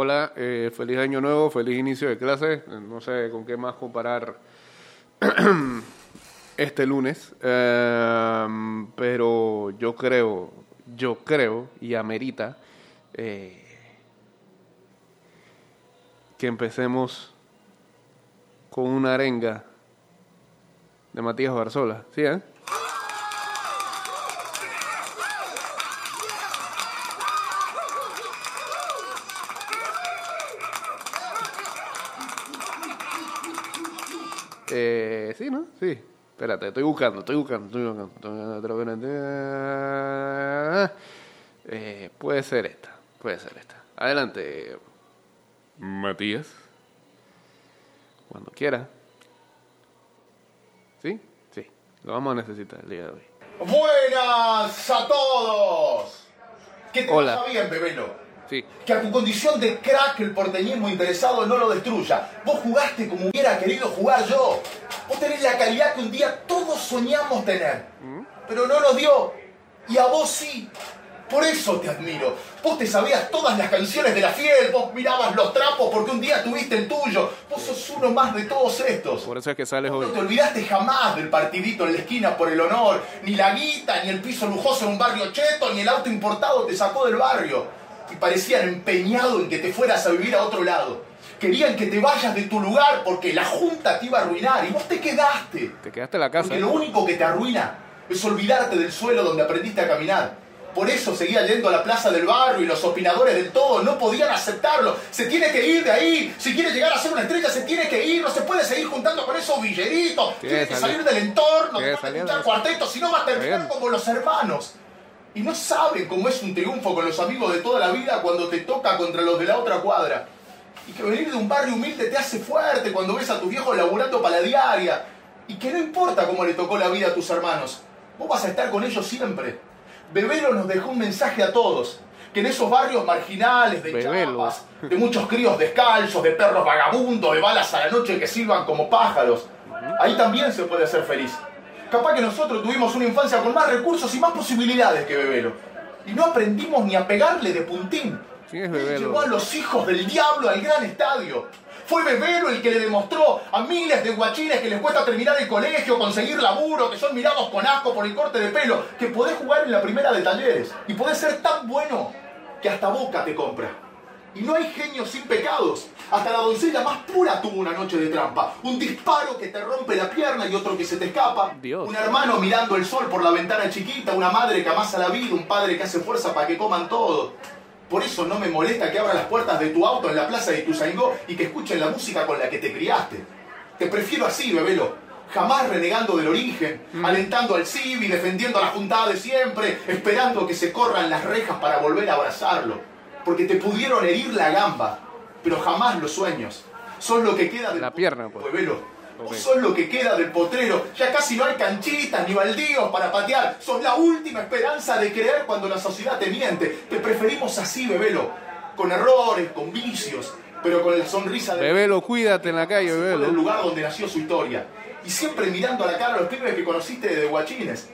Hola, eh, feliz año nuevo, feliz inicio de clase. No sé con qué más comparar este lunes, eh, pero yo creo, yo creo y amerita eh, que empecemos con una arenga de Matías Barzola. ¿Sí, eh? Eh, sí, ¿no? Sí. Espérate, estoy buscando, estoy buscando, estoy buscando. Estoy buscando. Eh, puede ser esta, puede ser esta. Adelante, Matías. Cuando quiera. ¿Sí? Sí. Lo vamos a necesitar el día de hoy. Buenas a todos. Que te Hola. bien, bebelo. Sí. Que a tu condición de crack el porteñismo interesado no lo destruya. Vos jugaste como hubiera querido jugar yo. Vos tenés la calidad que un día todos soñamos tener. Pero no nos dio. Y a vos sí. Por eso te admiro. Vos te sabías todas las canciones de la fiel, vos mirabas los trapos porque un día tuviste el tuyo. Vos sos uno más de todos estos. Por eso es que sales No hoy. te olvidaste jamás del partidito en la esquina por el honor, ni la guita, ni el piso lujoso en un barrio cheto, ni el auto importado te sacó del barrio. Y parecían empeñados en que te fueras a vivir a otro lado. Querían que te vayas de tu lugar porque la junta te iba a arruinar y vos te quedaste. Te quedaste en la casa. Porque lo único que te arruina es olvidarte del suelo donde aprendiste a caminar. Por eso seguía yendo a la plaza del barrio y los opinadores del todo no podían aceptarlo. Se tiene que ir de ahí. Si quiere llegar a ser una estrella, se tiene que ir. No se puede seguir juntando con esos villeritos. Tiene Tiene que salir. del entorno, Tiene que de- cuartetos, si no va a terminar Bien. como los hermanos. Y no saben cómo es un triunfo con los amigos de toda la vida cuando te toca contra los de la otra cuadra. Y que venir de un barrio humilde te hace fuerte cuando ves a tus viejos laburando para la diaria. Y que no importa cómo le tocó la vida a tus hermanos, vos vas a estar con ellos siempre. Bebelo nos dejó un mensaje a todos. Que en esos barrios marginales, de Bebelo. chapas, de muchos críos descalzos, de perros vagabundos, de balas a la noche que silban como pájaros, ahí también se puede ser feliz. Capaz que nosotros tuvimos una infancia con más recursos y más posibilidades que Bebelo. Y no aprendimos ni a pegarle de puntín. ¿Quién es Bebelo? Llevó a los hijos del diablo al gran estadio. Fue Bebelo el que le demostró a miles de guachines que les cuesta terminar el colegio, conseguir laburo, que son mirados con asco por el corte de pelo, que podés jugar en la primera de talleres y podés ser tan bueno que hasta Boca te compra. Y no hay genios sin pecados. Hasta la doncella más pura tuvo una noche de trampa. Un disparo que te rompe la pierna y otro que se te escapa. Dios. Un hermano mirando el sol por la ventana chiquita. Una madre que amasa la vida. Un padre que hace fuerza para que coman todo. Por eso no me molesta que abra las puertas de tu auto en la plaza de Ituzaingó y que escuchen la música con la que te criaste. Te prefiero así, bebelo. Jamás renegando del origen, alentando al CIVI, defendiendo a la juntada de siempre, esperando que se corran las rejas para volver a abrazarlo. Porque te pudieron herir la gamba, pero jamás los sueños. Son lo que queda del La pierna, pues. Bebelo. Ok. Vos sos lo que queda del potrero. Ya casi no hay canchitas ni baldíos para patear. Sos la última esperanza de creer cuando la sociedad te miente. Te preferimos así, bebelo. Con errores, con vicios, pero con la sonrisa de Bebelo, cuídate en la calle, Bebelo. lugar donde nació su historia. Y siempre mirando a la cara a los pibes que conociste de guachines.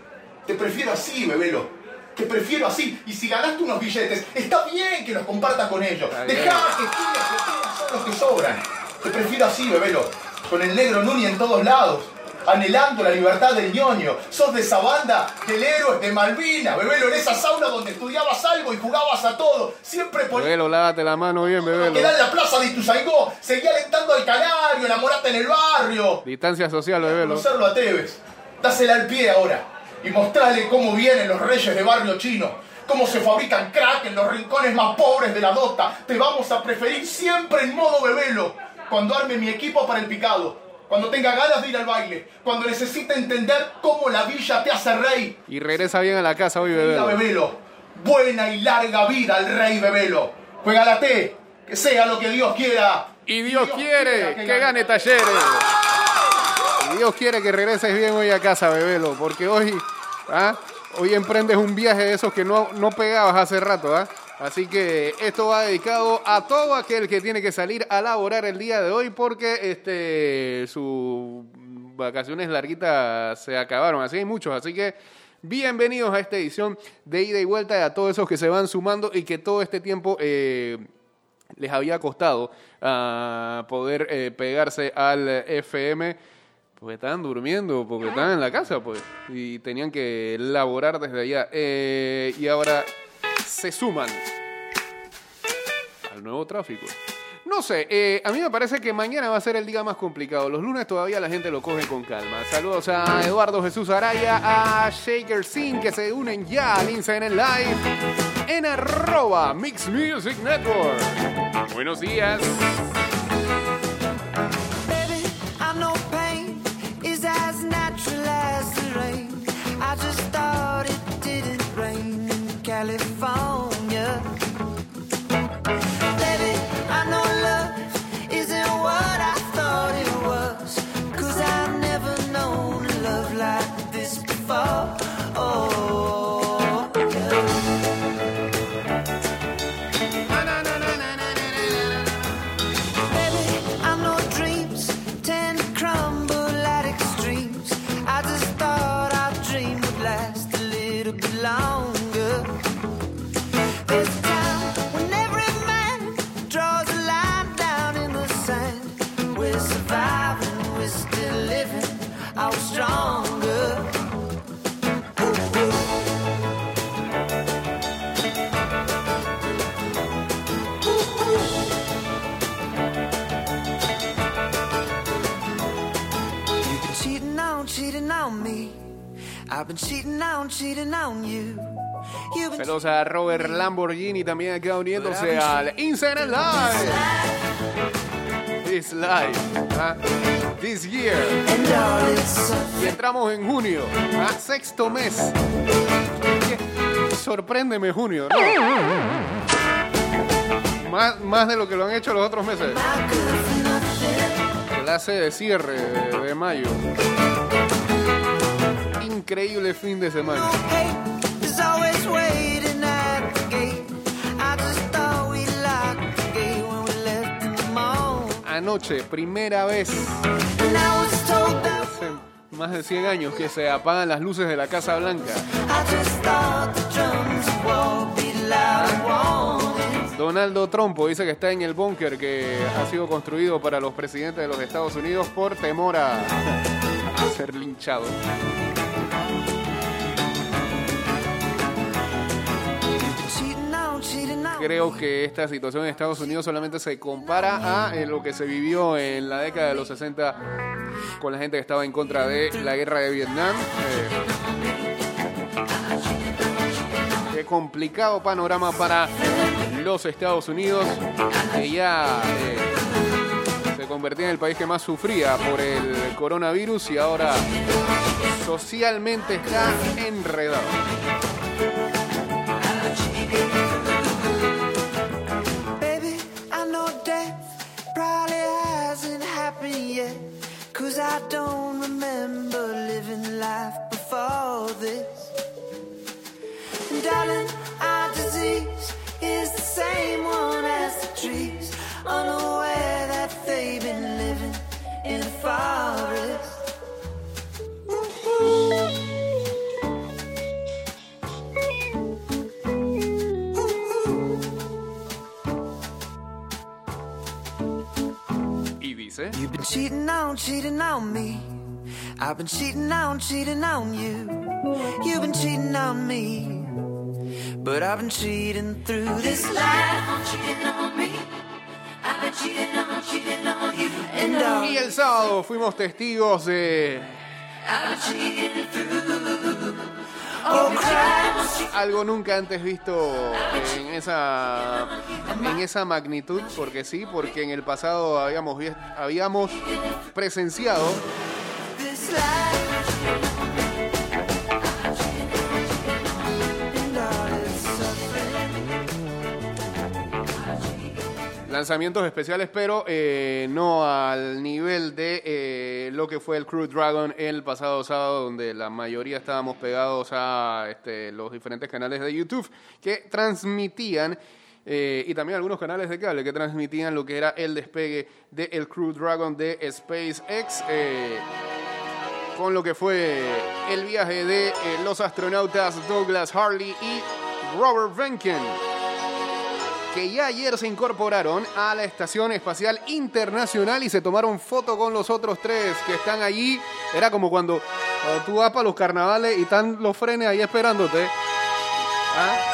Te prefiero así, bebelo. Te prefiero así. Y si ganaste unos billetes, está bien que los compartas con ellos. Dejá que tengas son los que sobran. Te prefiero así, bebelo. Con el negro Nuni en todos lados. Anhelando la libertad del ñoño. Sos de esa banda del héroe de Malvina, bebelo, en esa sauna donde estudiabas algo y jugabas a todo. Siempre por Bebelo, lávate la mano bien, Bebelo. Quedá en la plaza de Ituzaingó, seguí alentando al canario, enamorate en el barrio. Distancia social, Bebelo. Conocerlo a Tevez. Dásela al pie ahora y mostrale cómo vienen los reyes de barrio chino. Cómo se fabrican crack en los rincones más pobres de la dota. Te vamos a preferir siempre en modo bebelo. Cuando arme mi equipo para el picado. Cuando tenga ganas de ir al baile. Cuando necesite entender cómo la villa te hace rey. Y regresa bien a la casa hoy, Bebelo. Bebelo. Buena y larga vida al rey Bebelo. Juega la T. Que sea lo que Dios quiera. Y Dios quiere que gane Talleres. Y Dios quiere que regreses bien hoy a casa, Bebelo, porque hoy, ¿ah? hoy emprendes un viaje de esos que no, no pegabas hace rato. ¿ah? Así que esto va dedicado a todo aquel que tiene que salir a laborar el día de hoy porque este, sus vacaciones larguitas se acabaron. Así hay muchos, así que bienvenidos a esta edición de ida y vuelta y a todos esos que se van sumando y que todo este tiempo... eh, les había costado ah, poder eh, pegarse al FM porque estaban durmiendo, porque estaban en la casa, pues, y tenían que laborar desde allá. Eh, y ahora se suman al nuevo tráfico. No sé, eh, a mí me parece que mañana va a ser el día más complicado. Los lunes todavía la gente lo coge con calma. Saludos a Eduardo Jesús Araya, a Shaker Sin, que se unen ya al Instagram Live en arroba Mix Music Network. Buenos días. Saludos a Robert Lamborghini también acá uniéndose al Instagram Live. This live. ah, This year. Y entramos en junio. ah, Sexto mes. Sorpréndeme junio. ¿no? Más, más de lo que lo han hecho los otros meses. Clase de cierre de mayo. Increíble fin de semana. Anoche, primera vez hace más de 100 años que se apagan las luces de la Casa Blanca. Donaldo Trumpo dice que está en el búnker que ha sido construido para los presidentes de los Estados Unidos por temor a ser linchado. Creo que esta situación en Estados Unidos solamente se compara a eh, lo que se vivió en la década de los 60 con la gente que estaba en contra de la guerra de Vietnam. Eh, qué complicado panorama para los Estados Unidos, que ya eh, se convertía en el país que más sufría por el coronavirus y ahora socialmente está enredado. Cheating on, me. I've been cheating on, cheating on you. You've been cheating on me. But I've been cheating through this life. cheating on me. I've been cheating on, cheating on you. And all Y el sábado fuimos testigos de I've been cheating through. oh, algo nunca antes visto en esa en esa magnitud, porque sí, porque en el pasado habíamos habíamos presenciado lanzamientos especiales, pero eh, no al nivel de eh, lo que fue el Crew Dragon el pasado sábado, donde la mayoría estábamos pegados a este, los diferentes canales de YouTube que transmitían. Eh, y también algunos canales de cable que transmitían lo que era el despegue del Crew Dragon de SpaceX. eh, con lo que fue el viaje de eh, los astronautas Douglas Harley y Robert Venken. que ya ayer se incorporaron a la Estación Espacial Internacional y se tomaron foto con los otros tres que están allí. Era como cuando, cuando tú vas para los carnavales y están los frenes ahí esperándote. ¿Ah?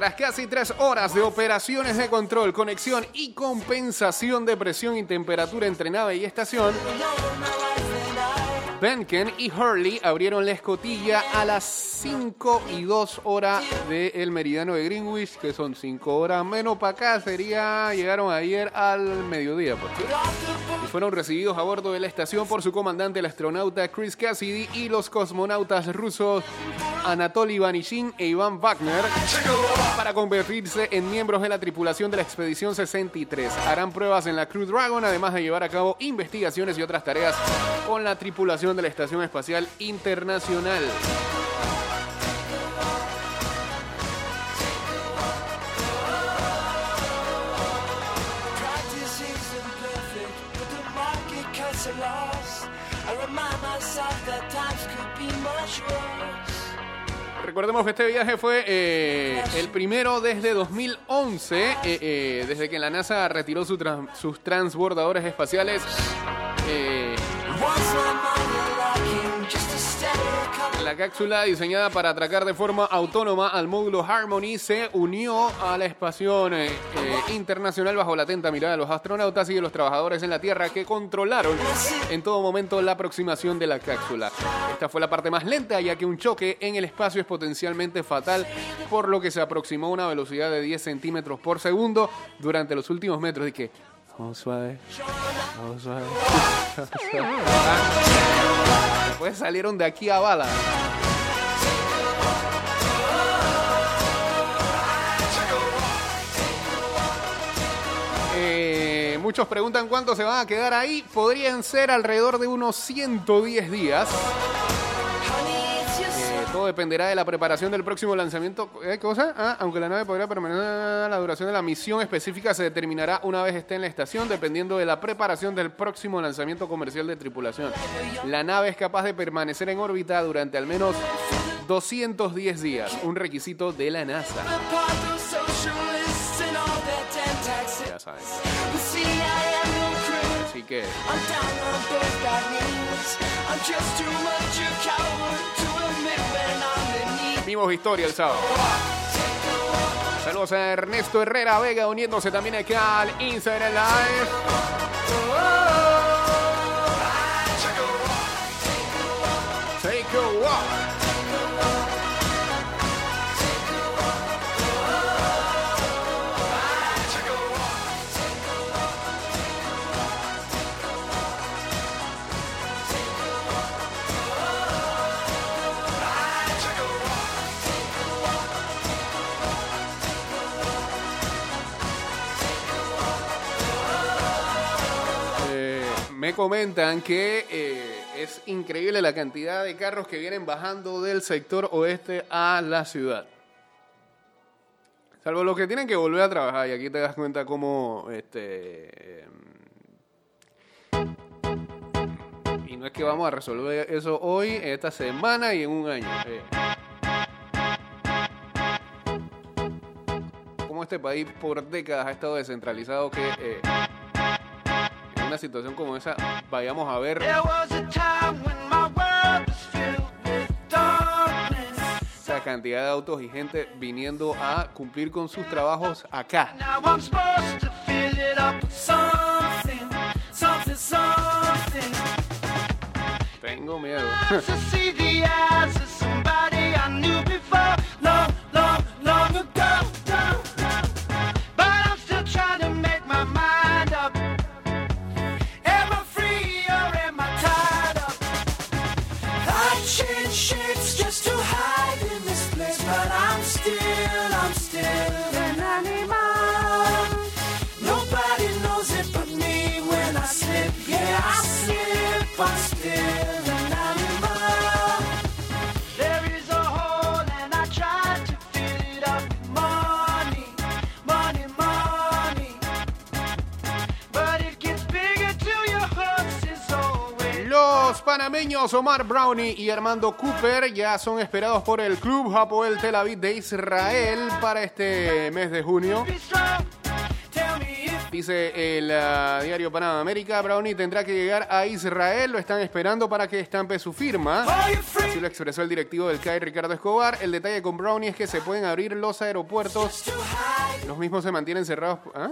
Tras casi tres horas de operaciones de control, conexión y compensación de presión y temperatura entre nave y estación, Benken y Hurley abrieron la escotilla a las 5 y 2 horas del meridiano de Greenwich, que son 5 horas menos para acá, sería, llegaron ayer al mediodía. fueron recibidos a bordo de la estación por su comandante, el astronauta Chris Cassidy, y los cosmonautas rusos Anatoly Ivanishin e Iván Wagner, para convertirse en miembros de la tripulación de la expedición 63. Harán pruebas en la Crew Dragon, además de llevar a cabo investigaciones y otras tareas con la tripulación de la Estación Espacial Internacional. Recordemos que este viaje fue eh, el primero desde 2011, eh, eh, desde que la NASA retiró sus transbordadores espaciales. La cápsula diseñada para atracar de forma autónoma al módulo Harmony se unió a la estación eh, eh, internacional bajo la atenta mirada de los astronautas y de los trabajadores en la Tierra que controlaron en todo momento la aproximación de la cápsula. Esta fue la parte más lenta ya que un choque en el espacio es potencialmente fatal por lo que se aproximó a una velocidad de 10 centímetros por segundo durante los últimos metros y que vamos suave, vamos suave. Después salieron de aquí a bala. Eh, muchos preguntan cuánto se van a quedar ahí. Podrían ser alrededor de unos 110 días. Todo dependerá de la preparación del próximo lanzamiento. ¿Eh, ¿Qué cosa? Ah, aunque la nave podrá permanecer, la duración de la misión específica se determinará una vez esté en la estación, dependiendo de la preparación del próximo lanzamiento comercial de tripulación. La nave es capaz de permanecer en órbita durante al menos 210 días, un requisito de la NASA. part of Así que vimos historia el sábado. Saludos a Ernesto Herrera Vega uniéndose también acá al Instagram Live. Comentan que eh, es increíble la cantidad de carros que vienen bajando del sector oeste a la ciudad. Salvo los que tienen que volver a trabajar y aquí te das cuenta cómo este em, y no es que vamos a resolver eso hoy, esta semana y en un año. eh. Como este país por décadas ha estado descentralizado que eh, en una situación como esa vayamos a ver esa cantidad de autos y gente viniendo a cumplir con sus trabajos acá. Now I'm Omar Brownie y Armando Cooper ya son esperados por el club Hapoel Tel Aviv de Israel para este mes de junio. Dice el ah, diario Panamá América, Brownie tendrá que llegar a Israel, lo están esperando para que estampe su firma. Así lo expresó el directivo del CAI, Ricardo Escobar. El detalle con Brownie es que se pueden abrir los aeropuertos. Los mismos se mantienen cerrados. ¿Ah?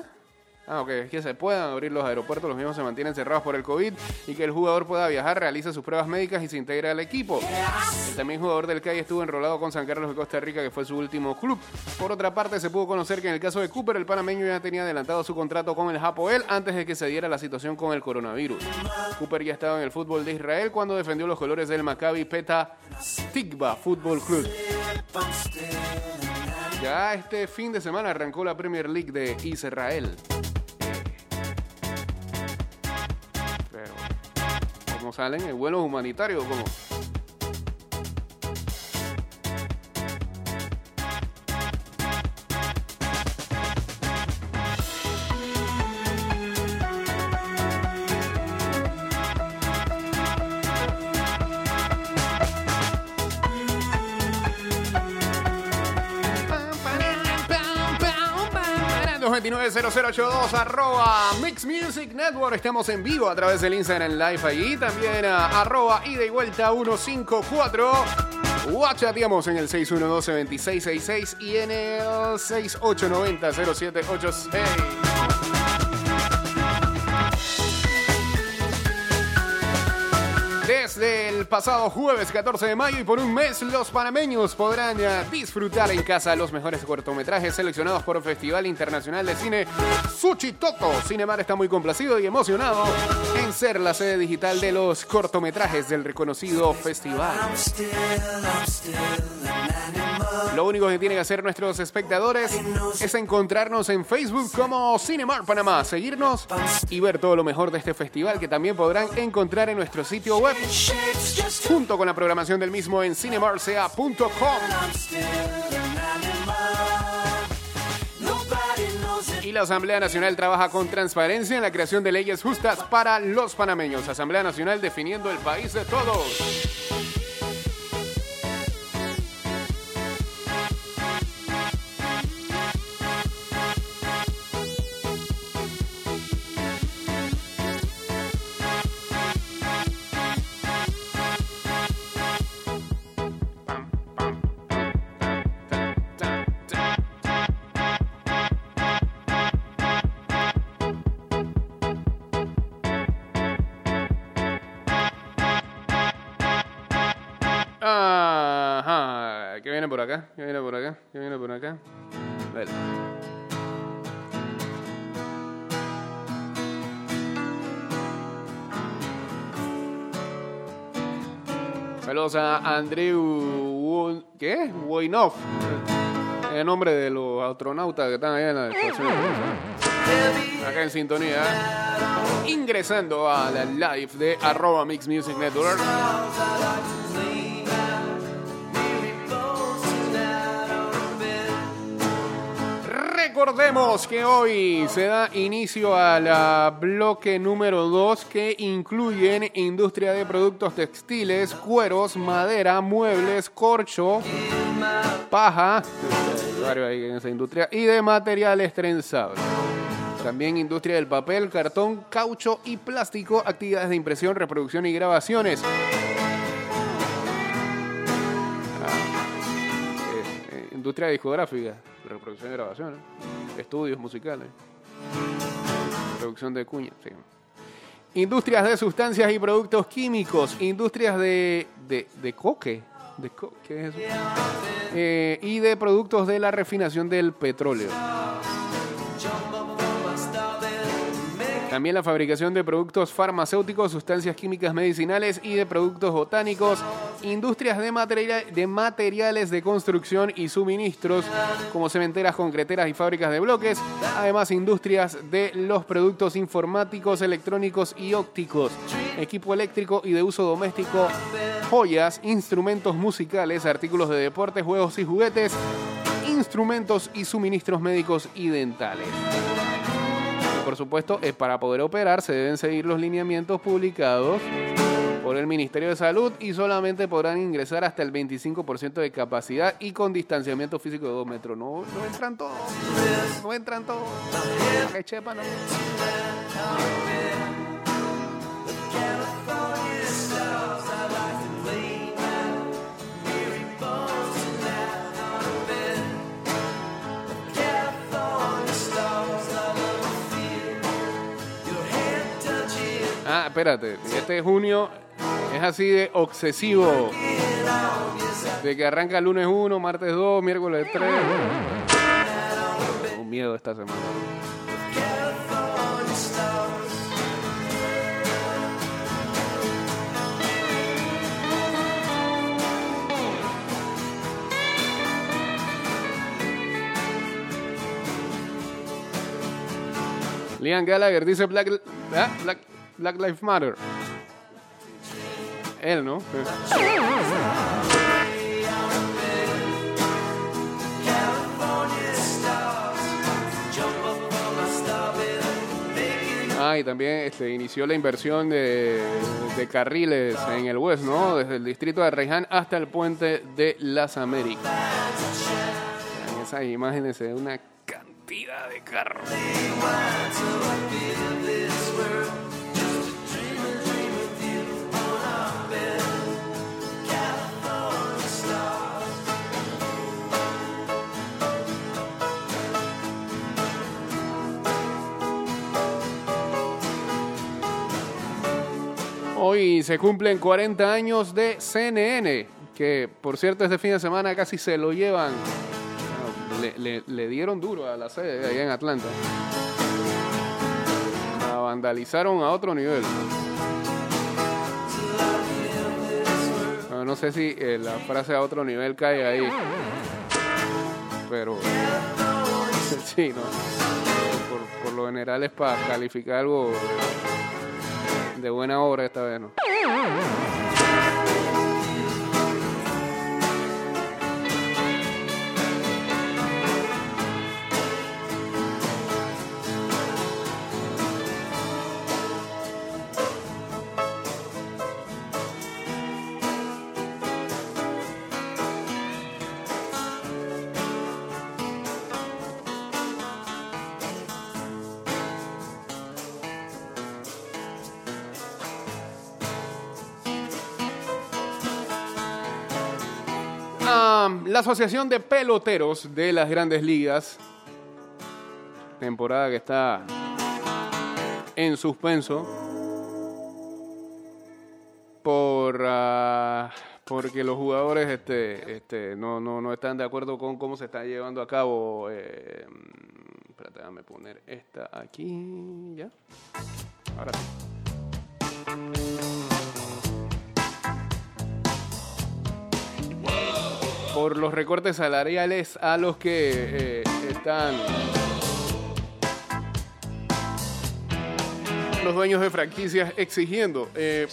Ah, ok, es que se puedan abrir los aeropuertos, los mismos se mantienen cerrados por el COVID y que el jugador pueda viajar, realiza sus pruebas médicas y se integra al equipo. El también jugador del CAI estuvo enrolado con San Carlos de Costa Rica, que fue su último club. Por otra parte, se pudo conocer que en el caso de Cooper, el panameño ya tenía adelantado su contrato con el Hapoel antes de que se diera la situación con el coronavirus. Cooper ya estaba en el fútbol de Israel cuando defendió los colores del Maccabi Peta Tikva Fútbol Club. Ya este fin de semana arrancó la Premier League de Israel. salen en vuelos humanitarios, como 90082 arroba Mix Music Network. Estamos en vivo a través del Instagram Live allí. También a, arroba ida y vuelta 154. Guachateamos en el 612-2666 y en el 6890-0786. El pasado jueves 14 de mayo y por un mes, los panameños podrán eh, disfrutar en casa los mejores cortometrajes seleccionados por el Festival Internacional de Cine Suchitoto. Cinemar está muy complacido y emocionado en ser la sede digital de los cortometrajes del reconocido festival. Lo único que tienen que hacer nuestros espectadores es encontrarnos en Facebook como Cinemar Panamá, seguirnos y ver todo lo mejor de este festival que también podrán encontrar en nuestro sitio web junto con la programación del mismo en cinemarca.com. Y la Asamblea Nacional trabaja con transparencia en la creación de leyes justas para los panameños. Asamblea Nacional definiendo el país de todos. Por acá? ¿Qué viene por acá? ¿Qué viene por acá? Vale. Saludos a Andrew ¿qué? Woinov. El nombre de los astronautas que están allá en la estación. Acá en sintonía. Ingresando a la live de arroba Mix Music Network. Recordemos que hoy se da inicio a la bloque número 2 que incluyen industria de productos textiles, cueros, madera, muebles, corcho, paja, en esa industria, y de materiales trenzables. También industria del papel, cartón, caucho y plástico, actividades de impresión, reproducción y grabaciones. Eh, eh, industria discográfica, reproducción y grabación, ¿eh? estudios musicales, producción de cuña, sí. Industrias de sustancias y productos químicos, industrias de, de, de coque, de co-. Eh, y de productos de la refinación del petróleo. También la fabricación de productos farmacéuticos, sustancias químicas medicinales y de productos botánicos, Industrias de, de materiales de construcción y suministros, como cementeras, concreteras y fábricas de bloques. Además, industrias de los productos informáticos, electrónicos y ópticos, equipo eléctrico y de uso doméstico, joyas, instrumentos musicales, artículos de deporte, juegos y juguetes, instrumentos y suministros médicos y dentales. Por supuesto, es para poder operar se deben seguir los lineamientos publicados por el Ministerio de Salud y solamente podrán ingresar hasta el 25% de capacidad y con distanciamiento físico de 2 metros. No, no entran todos. No entran todos. Que chepa, no. Ah, espérate. Este junio es así de obsesivo. De que arranca lunes 1, martes 2, miércoles 3. Un miedo esta semana. Liam Gallagher dice Black, ah, Black, Black Lives Matter. Él, ¿no? Ah, y también este, inició la inversión de, carriles en el West, ¿no? Desde el distrito de Reyhan hasta el puente de las Américas. En esas imágenes se ve una cantidad de carros. Hoy se cumplen 40 años de CNN, que por cierto este fin de semana casi se lo llevan. Le, le- dieron duro a la sede allá en Atlanta. La vandalizaron a otro nivel. Bueno, no sé si eh, la frase a otro nivel cae ahí. Pero... Sí, no. Por lo general es para calificar algo de buena obra esta vez, ¿no? La Asociación de Peloteros de las Grandes Ligas, temporada que está en suspenso por ah, porque los jugadores este, este, no, no, no están de acuerdo con cómo se está llevando a cabo. Eh, espérate, déjame poner esta aquí. ¿Ya? Ahora sí. Por los recortes salariales a los que eh, están los dueños de franquicias exigiendo. Eh,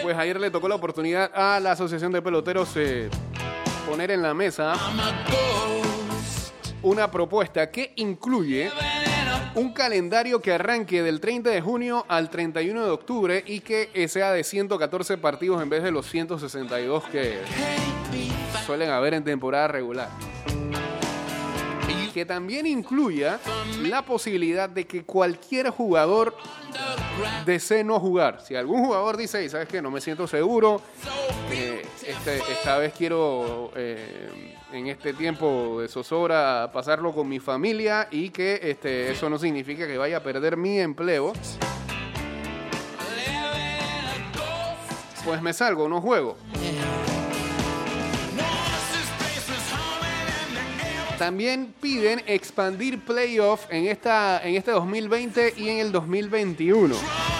pues ayer le tocó la oportunidad a la Asociación de Peloteros eh, poner en la mesa una propuesta que incluye un calendario que arranque del 30 de junio al 31 de octubre y que sea de 114 partidos en vez de los 162 que suelen haber en temporada regular. Que también incluya la posibilidad de que cualquier jugador desee no jugar. Si algún jugador dice, "Ey, ¿sabes qué? No me siento seguro, eh, este- esta vez quiero eh, en este tiempo de zozobra pasarlo con mi familia y que este, eso no significa que vaya a perder mi empleo. Pues me salgo, no juego. También piden expandir playoff en, esta, en este 2020 y en el 2021.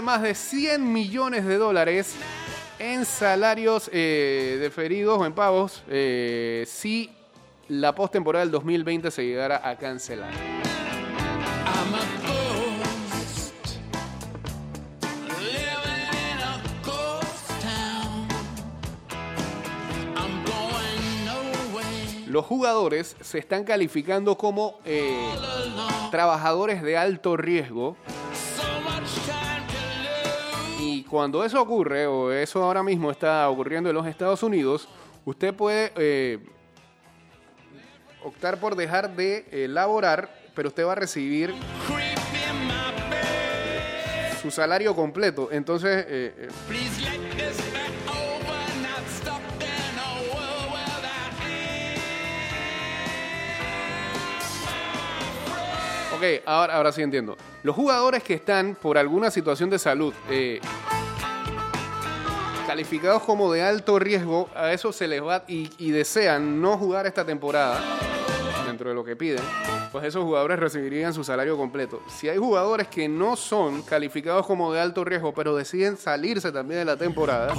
Además de 100 millones de dólares en salarios eh, deferidos o en pagos eh, si la postemporada del 2020 se llegara a cancelar. Los jugadores se están calificando como eh, trabajadores de alto riesgo cuando eso ocurre, o eso ahora mismo está ocurriendo en los Estados Unidos, usted puede eh, optar por dejar de eh, laborar, pero usted va a recibir su salario completo. Entonces, eh, eh, ok, ahora, ahora sí entiendo. Los jugadores que están por alguna situación de salud eh, calificados como de alto riesgo, a eso se les va y, desean no jugar esta temporada dentro de lo que piden, pues esos jugadores recibirían su salario completo. Si hay jugadores que no son calificados como de alto riesgo, pero deciden salirse también de la temporada,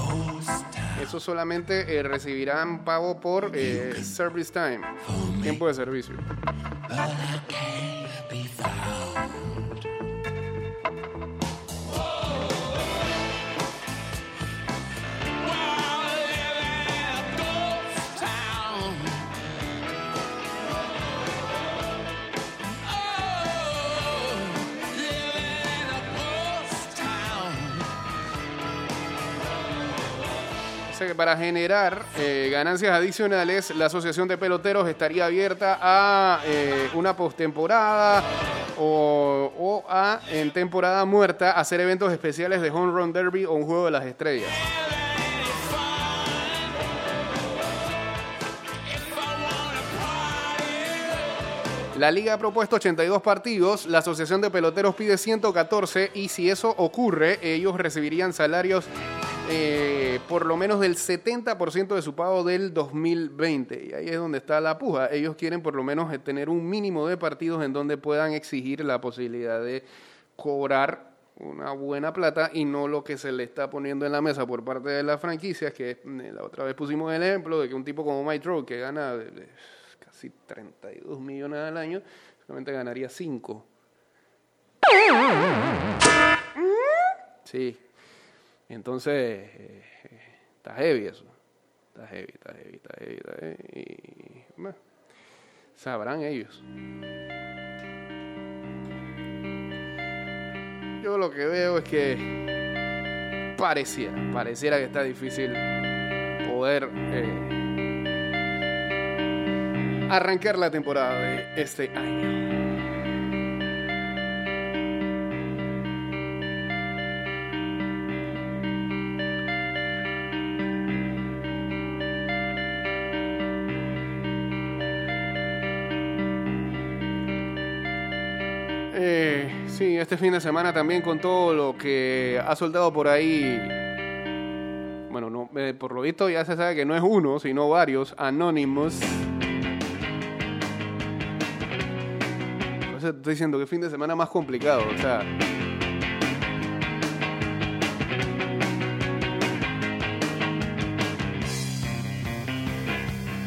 esos solamente eh, recibirán pago por eh, service time, tiempo de servicio. Para generar eh, ganancias adicionales, la Asociación de Peloteros estaría abierta a eh, una postemporada o, o a, en temporada muerta, hacer eventos especiales de Home Run Derby o un juego de las estrellas. La liga ha propuesto 82 partidos, la Asociación de Peloteros pide 114 y si eso ocurre, ellos recibirían salarios eh, por lo menos del 70% de su pago del 2020. Y ahí es donde está la puja. Ellos quieren por lo menos eh, tener un mínimo de partidos en donde puedan exigir la posibilidad de cobrar una buena plata y no lo que se le está poniendo en la mesa por parte de las franquicias, que eh, la otra vez pusimos el ejemplo de que un tipo como Mike Trout, que gana casi 32 millones al año, solamente ganaría 5. Sí. Entonces, eh, está heavy eso. Está heavy, está heavy, está heavy, está heavy. Y, sabrán ellos. Yo lo que veo es que pareciera, pareciera que está difícil poder eh, arrancar la temporada de este año. Este fin de semana también con todo lo que ha soltado por ahí. Bueno, no, eh, por lo visto ya se sabe que no es uno, sino varios eso te estoy diciendo que fin de semana más complicado, o sea.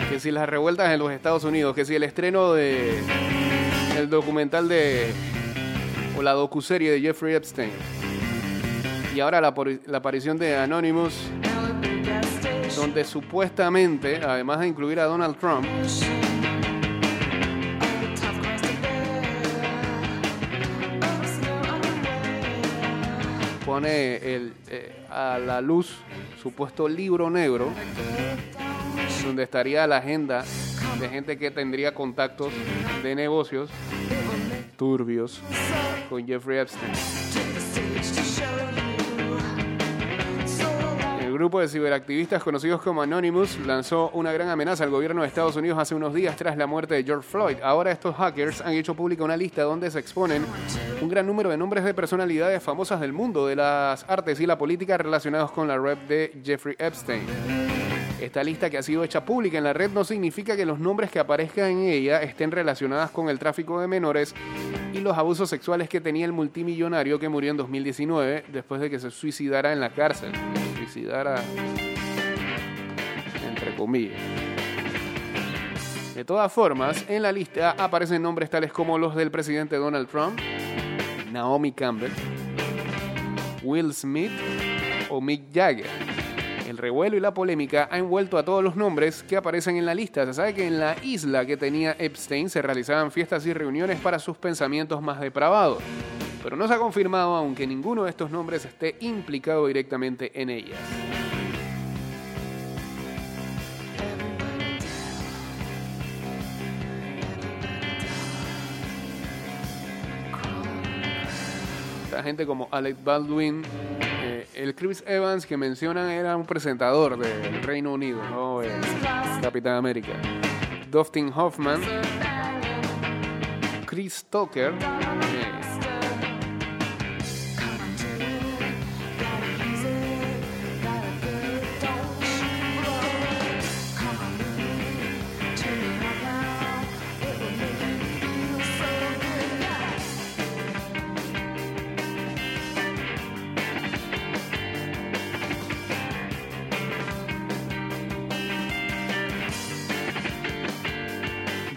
Que si las revueltas en los Estados Unidos, que si el estreno de el documental de o la docuserie de Jeffrey Epstein. Y ahora la, aparición de Anonymous donde supuestamente además de incluir a Donald Trump pone eh, a la luz supuesto libro negro donde estaría la agenda de gente que tendría contactos de negocios turbios con Jeffrey Epstein. El grupo de ciberactivistas conocidos como Anonymous lanzó una gran amenaza al gobierno de Estados Unidos hace unos días tras la muerte de George Floyd. Ahora estos hackers han hecho pública una lista donde se exponen un gran número de nombres de personalidades famosas del mundo de las artes y la política relacionados con la red de Jeffrey Epstein. Esta lista que ha sido hecha pública en la red no significa que los nombres que aparezcan en ella estén relacionados con el tráfico de menores y los abusos sexuales que tenía el multimillonario que murió en 2019 después de que se suicidara en la cárcel. Suicidara entre comillas. De todas formas, en la lista aparecen nombres tales como los del presidente Donald Trump, Naomi Campbell, Will Smith o Mick Jagger. El revuelo y la polémica ha envuelto a todos los nombres que aparecen en la lista. Se sabe que en la isla que tenía Epstein se realizaban fiestas y reuniones para sus pensamientos más depravados. Pero no se ha confirmado aún que ninguno de estos nombres esté implicado directamente en ellas. Esta gente como Alec Baldwin, eh, el Chris Evans que mencionan era un presentador del Reino Unido, no el Capitán América. Dustin Hoffman, Chris Tucker, eh,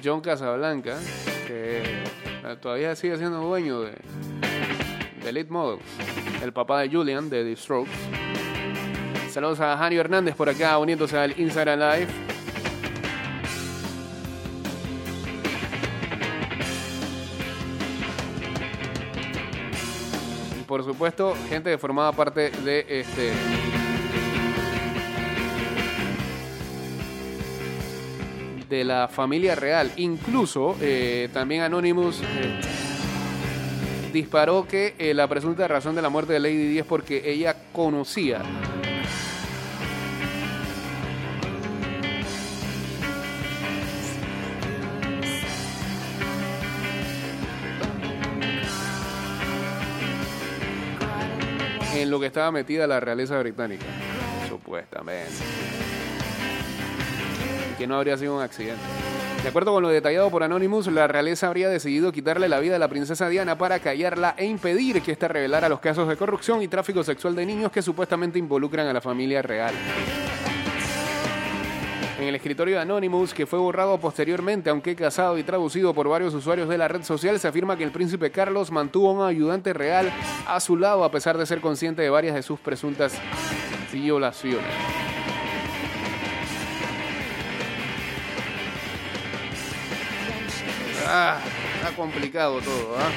John Casablanca, que eh, todavía sigue siendo dueño de, Elite Models, el papá de Julian de The Strokes. Saludos a Janio Hernández por acá uniéndose al Instagram Live. Y por supuesto, gente que formaba parte de este de la familia real. Incluso eh, también Anonymous eh, disparó que eh, la presunta razón de la muerte de Lady Di es porque ella conocía en lo que estaba metida la realeza británica, supuestamente que no habría sido un accidente. De acuerdo con lo detallado por Anonymous, la realeza habría decidido quitarle la vida a la princesa Diana para callarla e impedir que ésta revelara los casos de corrupción y tráfico sexual de niños que supuestamente involucran a la familia real. En el escritorio de Anonymous, que fue borrado posteriormente, aunque casado y traducido por varios usuarios de la red social, se afirma que el príncipe Carlos mantuvo a un ayudante real a su lado a pesar de ser consciente de varias de sus presuntas violaciones. Ah, está complicado todo, ¿ah?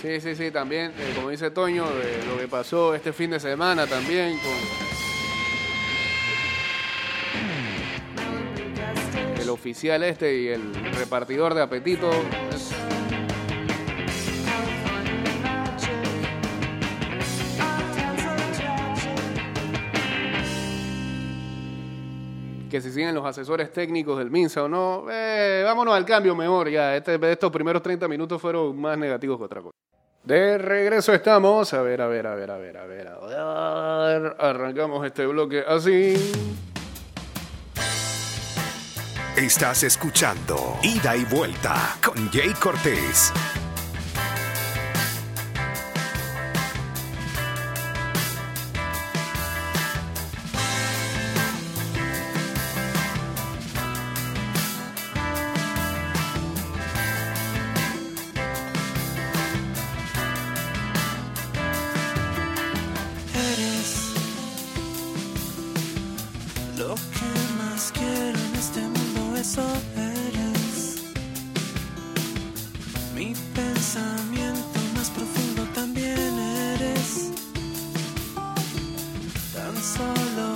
Sí, sí, sí, también, eh, como dice Toño, lo que pasó este fin de semana también con el oficial este y el repartidor de apetito. Es- que si siguen los asesores técnicos del MINSA o no, eh, vámonos al cambio mejor ya. Este, estos primeros 30 minutos fueron más negativos que otra cosa. De regreso estamos. A ver, a ver, a ver, a ver, a ver. A ver. Arrancamos este bloque así. Estás escuchando Ida y Vuelta con Jay Cortés. Solo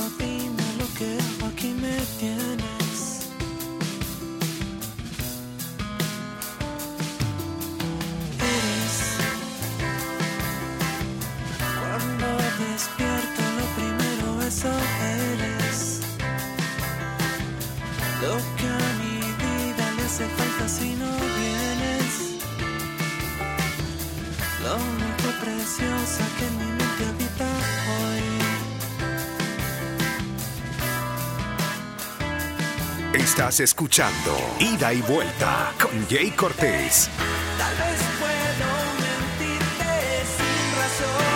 Estás escuchando Ida y Vuelta con Jay Cortés. Tal vez puedo mentirte sin razón,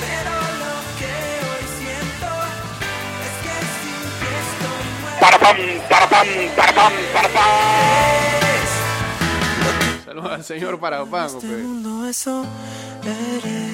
pero lo que hoy siento es que sin ti estoy muerto. Saludos al señor Parapán, Este compadre. mundo eso. Eres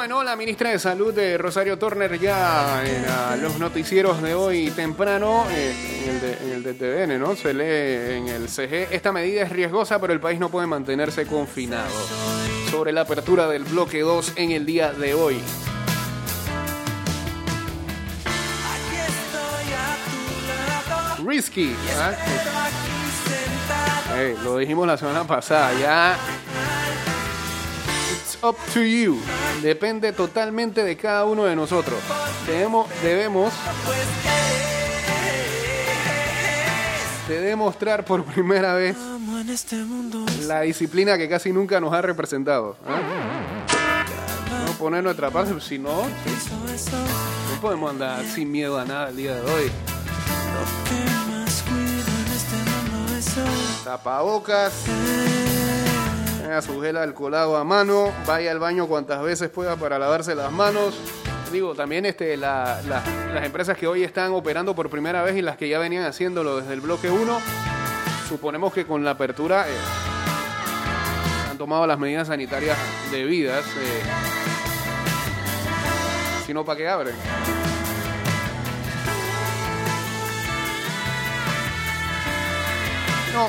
Bueno, la ministra de Salud de Rosario Turner ya en ah, los noticieros de hoy temprano, eh, en, el de, en el de TVN, ¿no? Se lee en el CG, esta medida es riesgosa, pero el país no puede mantenerse confinado. Sobre la apertura del bloque 2 en el día de hoy. Risky. Eh, lo dijimos la semana pasada, ya. Up to you. Depende totalmente de cada uno de nosotros. Debemos, debemos de demostrar por primera vez la disciplina que casi nunca nos ha representado. ¿ah? No poner nuestra parte, si no, no podemos andar sin miedo a nada el día de hoy. Tapabocas, tenga su gel alcoholado a mano, vaya al baño cuantas veces pueda para lavarse las manos. Digo, también este, la- la- las empresas que hoy están operando por primera vez y las que ya venían haciéndolo desde el bloque 1, suponemos que con la apertura eh, han tomado las medidas sanitarias debidas. eh, si no, ¿para qué abren? No,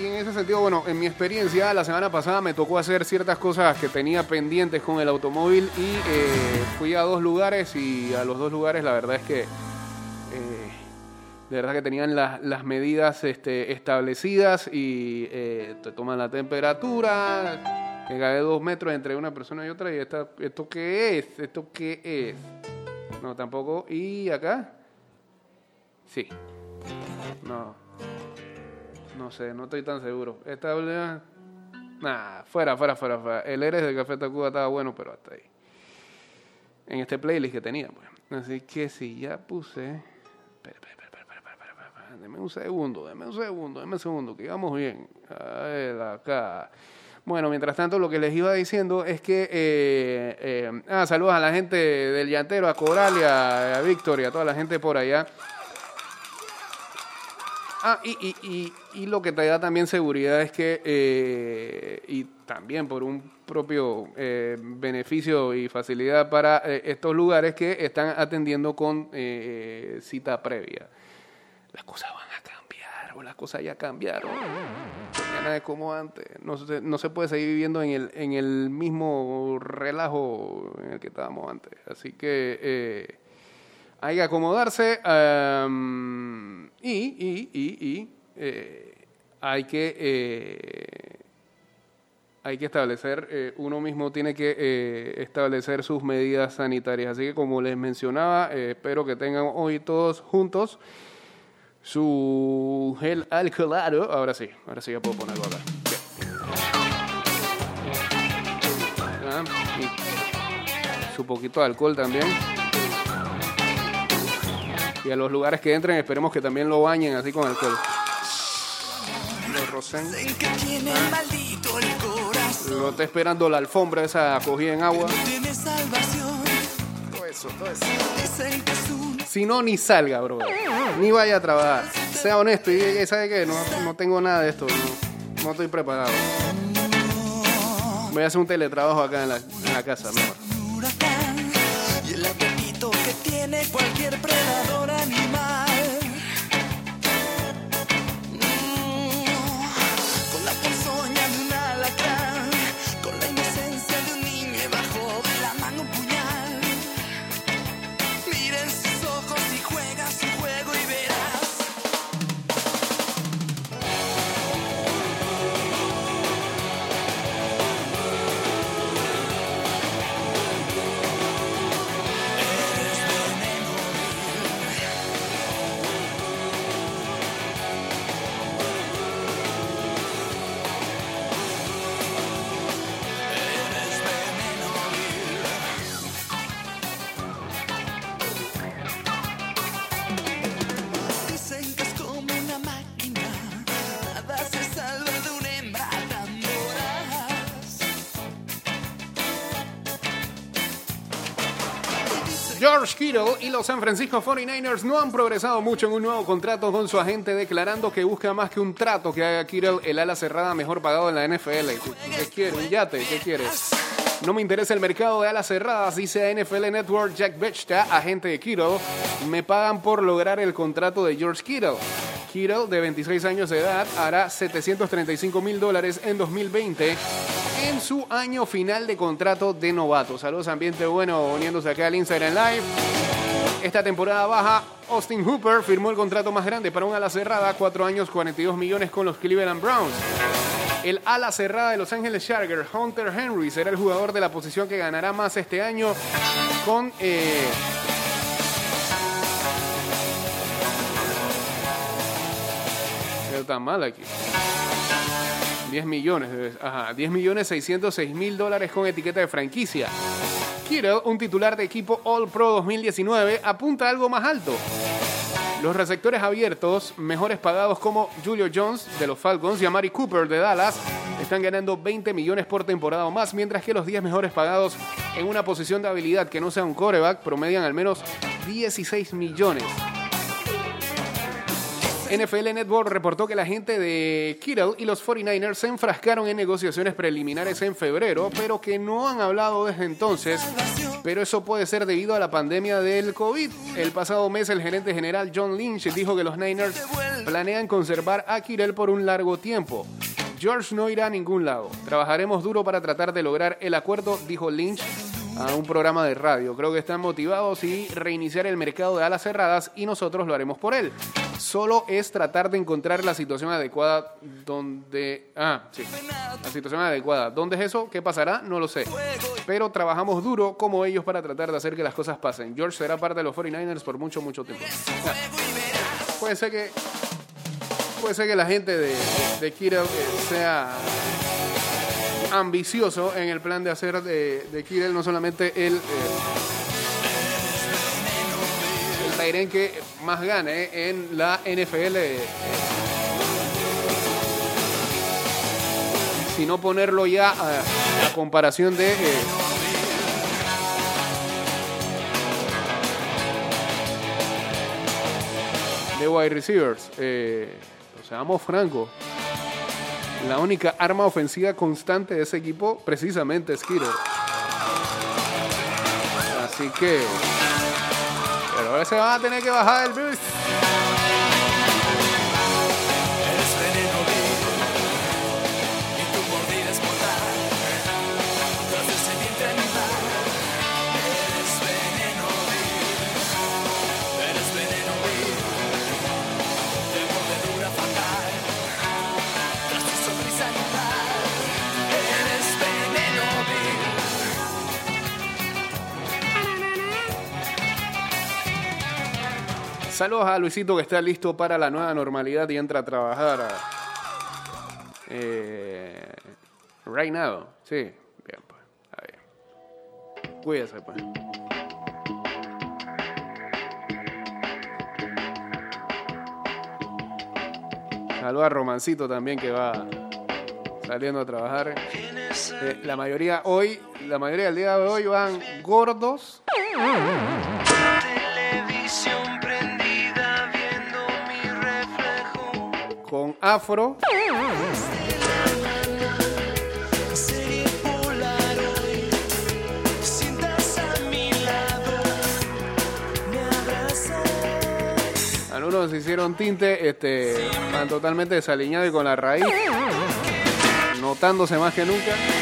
y en ese sentido, bueno, en mi experiencia, la semana pasada me tocó hacer ciertas cosas que tenía pendientes con el automóvil y eh, fui a dos lugares y a los dos lugares la verdad es que eh, verdad que tenían las, las medidas este, establecidas y eh, te toman la temperatura, que cae dos metros entre una persona y otra y esta, ¿esto qué es? ¿Esto qué es? No, tampoco. ¿Y acá? Sí. No. No sé, no estoy tan seguro. Esta oleada- Nah, fuera, fuera, fuera, fuera. El Eres de Café Tacuba estaba bueno, pero hasta ahí. En este playlist que tenía, pues. Así que si ya puse. Espera, espera, espera, espera, espera. Deme un segundo, deme un segundo, deme un segundo, que íbamos bien. A ver, acá. Bueno, mientras tanto, lo que les iba diciendo es que. eh, eh, ah, saludos a la gente del Llantero, a Coralia, a Víctor y a toda la gente por allá. Ah, y, y, y, y lo que te da también seguridad es que, eh, y también por un propio eh, beneficio y facilidad para eh, estos lugares que están atendiendo con cita previa. Las cosas van a cambiar, o las cosas ya cambiaron. Ya nada es como antes. No se, no se puede seguir viviendo en el, en el mismo relajo en el que estábamos antes. Así que... hay que acomodarse y, y, y, y, eh, hay que eh, hay que establecer eh, uno mismo tiene que establecer sus medidas sanitarias así que como les mencionaba espero que tengan hoy todos juntos su gel alcoholado ahora sí ahora sí ya puedo ponerlo acá. Ah, su poquito de alcohol también y a los lugares que entren esperemos que también lo bañen así con alcohol. Rosen. Que. Lo está esperando la alfombra esa acogida en agua. Todo eso, todo eso. Que Si no, ni salga, bro. Ni vaya a trabajar. Sea honesto y ¿sabe qué? No, no tengo nada de esto. No, no estoy preparado. Voy a hacer un teletrabajo acá en la, en la casa, mejor. Y el apetito que tiene cualquier predador animal. George Kittle y los San Francisco 49ers no han progresado mucho en un nuevo contrato con su agente, declarando que busca más que un trato que haga Kittle el ala cerrada mejor pagado en la NFL. ¿Qué, qué quiere? ¿Un yate? ¿Qué quieres? No me interesa el mercado de alas cerradas, dice NFL Network Jack Bechta, agente de Kittle. Me pagan por lograr el contrato de George Kittle. Kittle, de 26 años de edad, hará 735 mil dólares en 2020 en su año final de contrato de novato. Saludos, ambiente bueno, uniéndose acá al Instagram Live. Esta temporada baja, Austin Hooper firmó el contrato más grande para un ala cerrada, 4 años, 42 millones con los Cleveland Browns. El ala cerrada de Los Ángeles Chargers, Hunter Henry, será el jugador de la posición que ganará más este año con... eh, tan mal aquí. 10 millones, de- ajá, 10 millones 606 mil dólares con etiqueta de franquicia. Kittle, un titular de equipo All Pro 2019, apunta a algo más alto. Los receptores abiertos, mejores pagados como Julio Jones de los Falcons y Amari Cooper de Dallas, están ganando 20 millones por temporada o más, mientras que los 10 mejores pagados en una posición de habilidad que no sea un coreback promedian al menos 16 millones. NFL Network reportó que la gente de Kittle y los 49ers se enfrascaron en negociaciones preliminares en febrero, pero que no han hablado desde entonces. Pero eso puede ser debido a la pandemia del COVID. El pasado mes el gerente general John Lynch dijo que los Niners planean conservar a Kittle por un largo tiempo. George no irá a ningún lado. Trabajaremos duro para tratar de lograr el acuerdo, dijo Lynch a un programa de radio. Creo que están motivados y reiniciar el mercado de alas cerradas y nosotros lo haremos por él. Solo es tratar de encontrar la situación adecuada donde... Ah, sí. La situación adecuada. ¿Dónde es eso? ¿Qué pasará? No lo sé. Pero trabajamos duro como ellos para tratar de hacer que las cosas pasen. George será parte de los 49ers por mucho, mucho tiempo. Puede ser que... Puede ser que la gente de, de Kittle eh, sea ambicioso en el plan de hacer de, de no solamente el Tyren que más gane en la NFL, eh, sino ponerlo ya a, comparación de... eh, de wide receivers. Eh, seamos francos. La única arma ofensiva constante de ese equipo precisamente es Kittle. Así que... Pero ahora se van a tener que bajar el boost. Saludos a Luisito que está listo para la nueva normalidad y entra a trabajar. Eh, right now. Sí, bien, pues. Cuídese, pues. Saludos a Romancito también que va saliendo a trabajar. Eh, la mayoría hoy, la mayoría del día de hoy van gordos. Abrazas. Algunos hicieron tinte, este, van totalmente desaliñados y con la raíz, notándose más que nunca.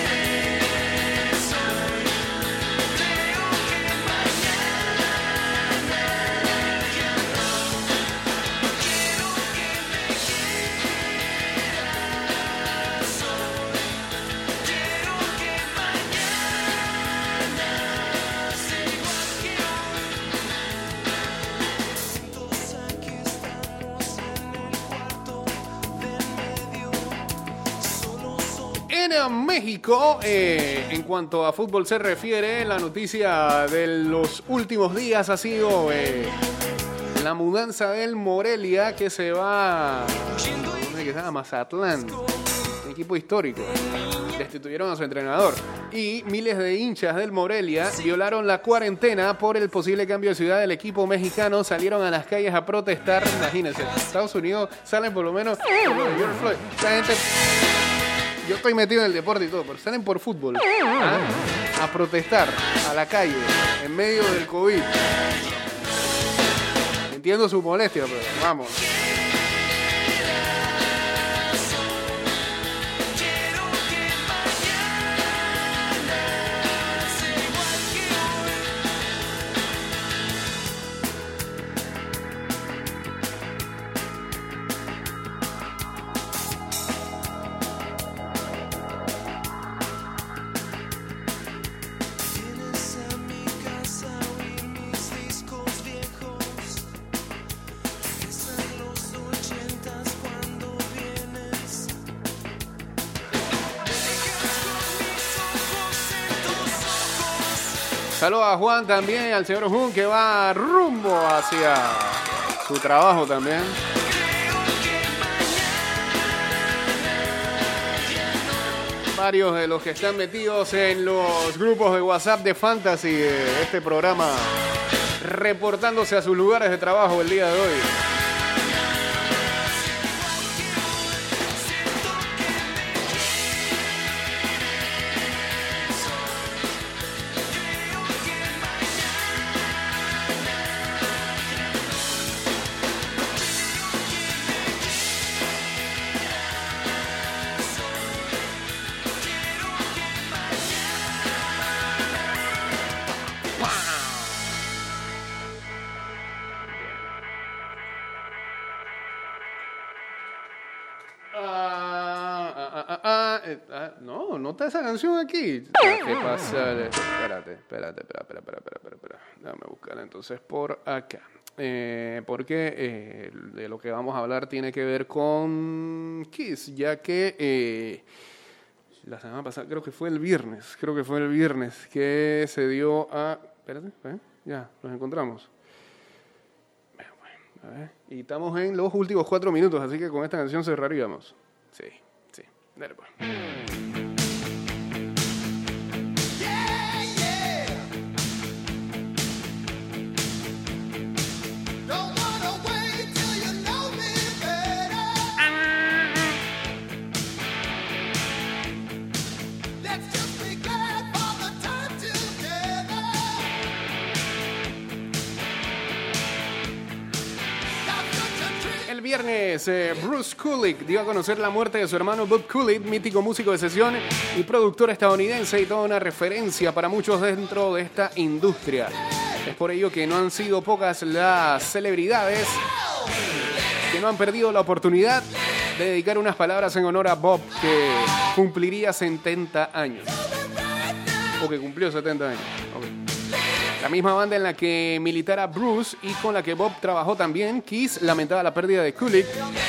México, eh, en cuanto a fútbol se refiere, la noticia de los últimos días ha sido eh, la mudanza del Morelia que se va ¿dónde que? Mazatlán, un equipo histórico. Destituyeron a su entrenador. Y miles de hinchas del Morelia violaron la cuarentena por el posible cambio de ciudad del equipo mexicano. Salieron a las calles a protestar. Imagínense, Estados Unidos salen por lo menos gente yo estoy metido en el deporte y todo, pero salen por fútbol ¿ah? a protestar a la calle en medio del COVID. Entiendo su molestia, pero vamos. Saludos a Juan también, al señor Jun que va rumbo hacia su trabajo también. Varios de los que están metidos en los grupos de WhatsApp de Fantasy de este programa, reportándose a sus lugares de trabajo el día de hoy. Canción aquí. ¿Qué pasa? Espérate, espérate, espera, espera, espera, espera, espera. Déjame buscar entonces por acá. Eh, porque eh, de lo que vamos a hablar tiene que ver con Kiss, ya que eh, la semana pasada, creo que fue el viernes, creo que fue el viernes que se dio a... Espérate, ¿eh? ya, los encontramos. A ver, Y estamos en los últimos cuatro minutos, así que con esta canción cerraríamos. Sí, sí. Dale pues. Viernes, eh, Bruce Kulick dio a conocer la muerte de su hermano Bob Kulick, mítico músico de sesión y productor estadounidense y toda una referencia para muchos dentro de esta industria. Es por ello que no han sido pocas las celebridades que no han perdido la oportunidad de dedicar unas palabras en honor a Bob, que cumpliría 70 años. O que cumplió 70 años. La misma banda en la que militara Bruce y con la que Bob trabajó también, Kiss lamentaba la pérdida de Kulick,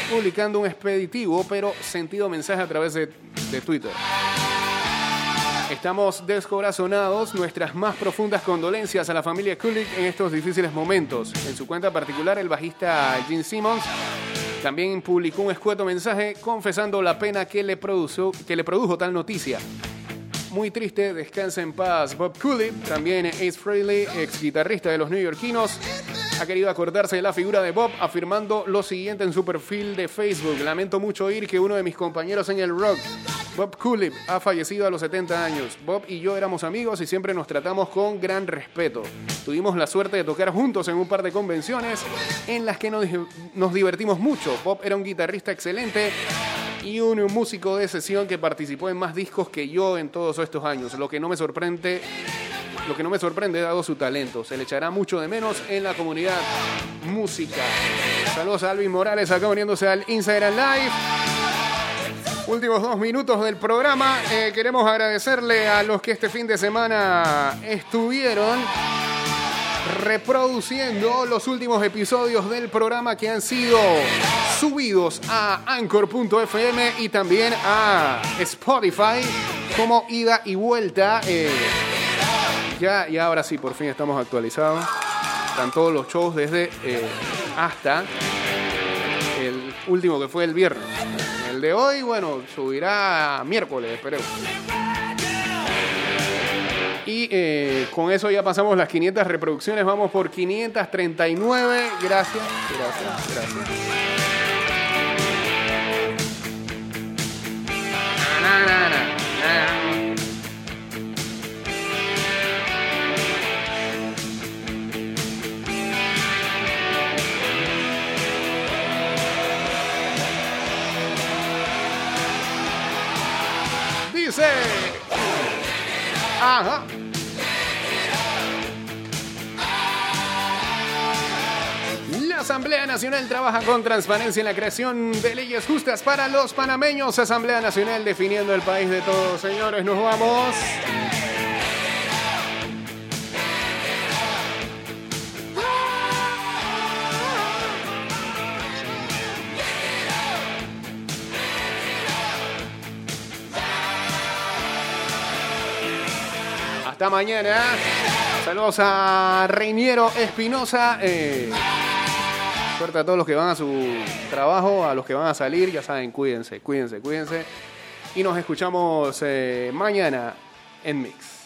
publicando un expeditivo pero sentido mensaje a través de, Twitter. Estamos descorazonados, nuestras más profundas condolencias a la familia Kulick en estos difíciles momentos. En su cuenta particular, el bajista Gene Simmons También publicó un escueto mensaje confesando la pena que le, que le produjo tal noticia. Muy triste, descansa en paz Bob Cooley, también Ace Frehley, ex guitarrista de los neoyorquinos, ha querido acordarse de la figura de Bob afirmando lo siguiente en su perfil de Facebook. Lamento mucho oír que uno de mis compañeros en el rock, Bob Cooley, ha fallecido a los 70 años. Bob y yo éramos amigos y siempre nos tratamos con gran respeto. Tuvimos la suerte de tocar juntos en un par de convenciones en las que nos, nos divertimos mucho. Bob era un guitarrista excelente y un músico de sesión que participó en más discos que yo en todos estos años, lo que no me sorprende, lo que no me sorprende dado su talento. Se le echará mucho de menos en la comunidad música. Saludos a Alvin Morales acá uniéndose al Instagram Live. Últimos dos minutos del programa. Eh, queremos agradecerle a los que este fin de semana estuvieron reproduciendo los últimos episodios del programa que han sido subidos a anchor.fm y también a Spotify como ida y vuelta. Eh, ya, ya ahora sí, por fin estamos actualizados. Están todos los shows desde eh, hasta el último que fue el viernes. El de hoy, bueno, subirá miércoles, esperemos. Y eh, con eso ya pasamos las 500 reproducciones. Vamos por 539. Gracias, gracias, gracias. Na, na, na. Dice. Ajá. Asamblea Nacional trabaja con transparencia en la creación de leyes justas para los panameños. Asamblea Nacional definiendo el país de todos. Señores, nos vamos. Hasta mañana. Saludos a Reiniero Espinosa. Eh, suerte a todos los que van a su trabajo, a los que van a salir. Ya saben, cuídense, cuídense, cuídense. Y nos escuchamos eh, mañana en Mix.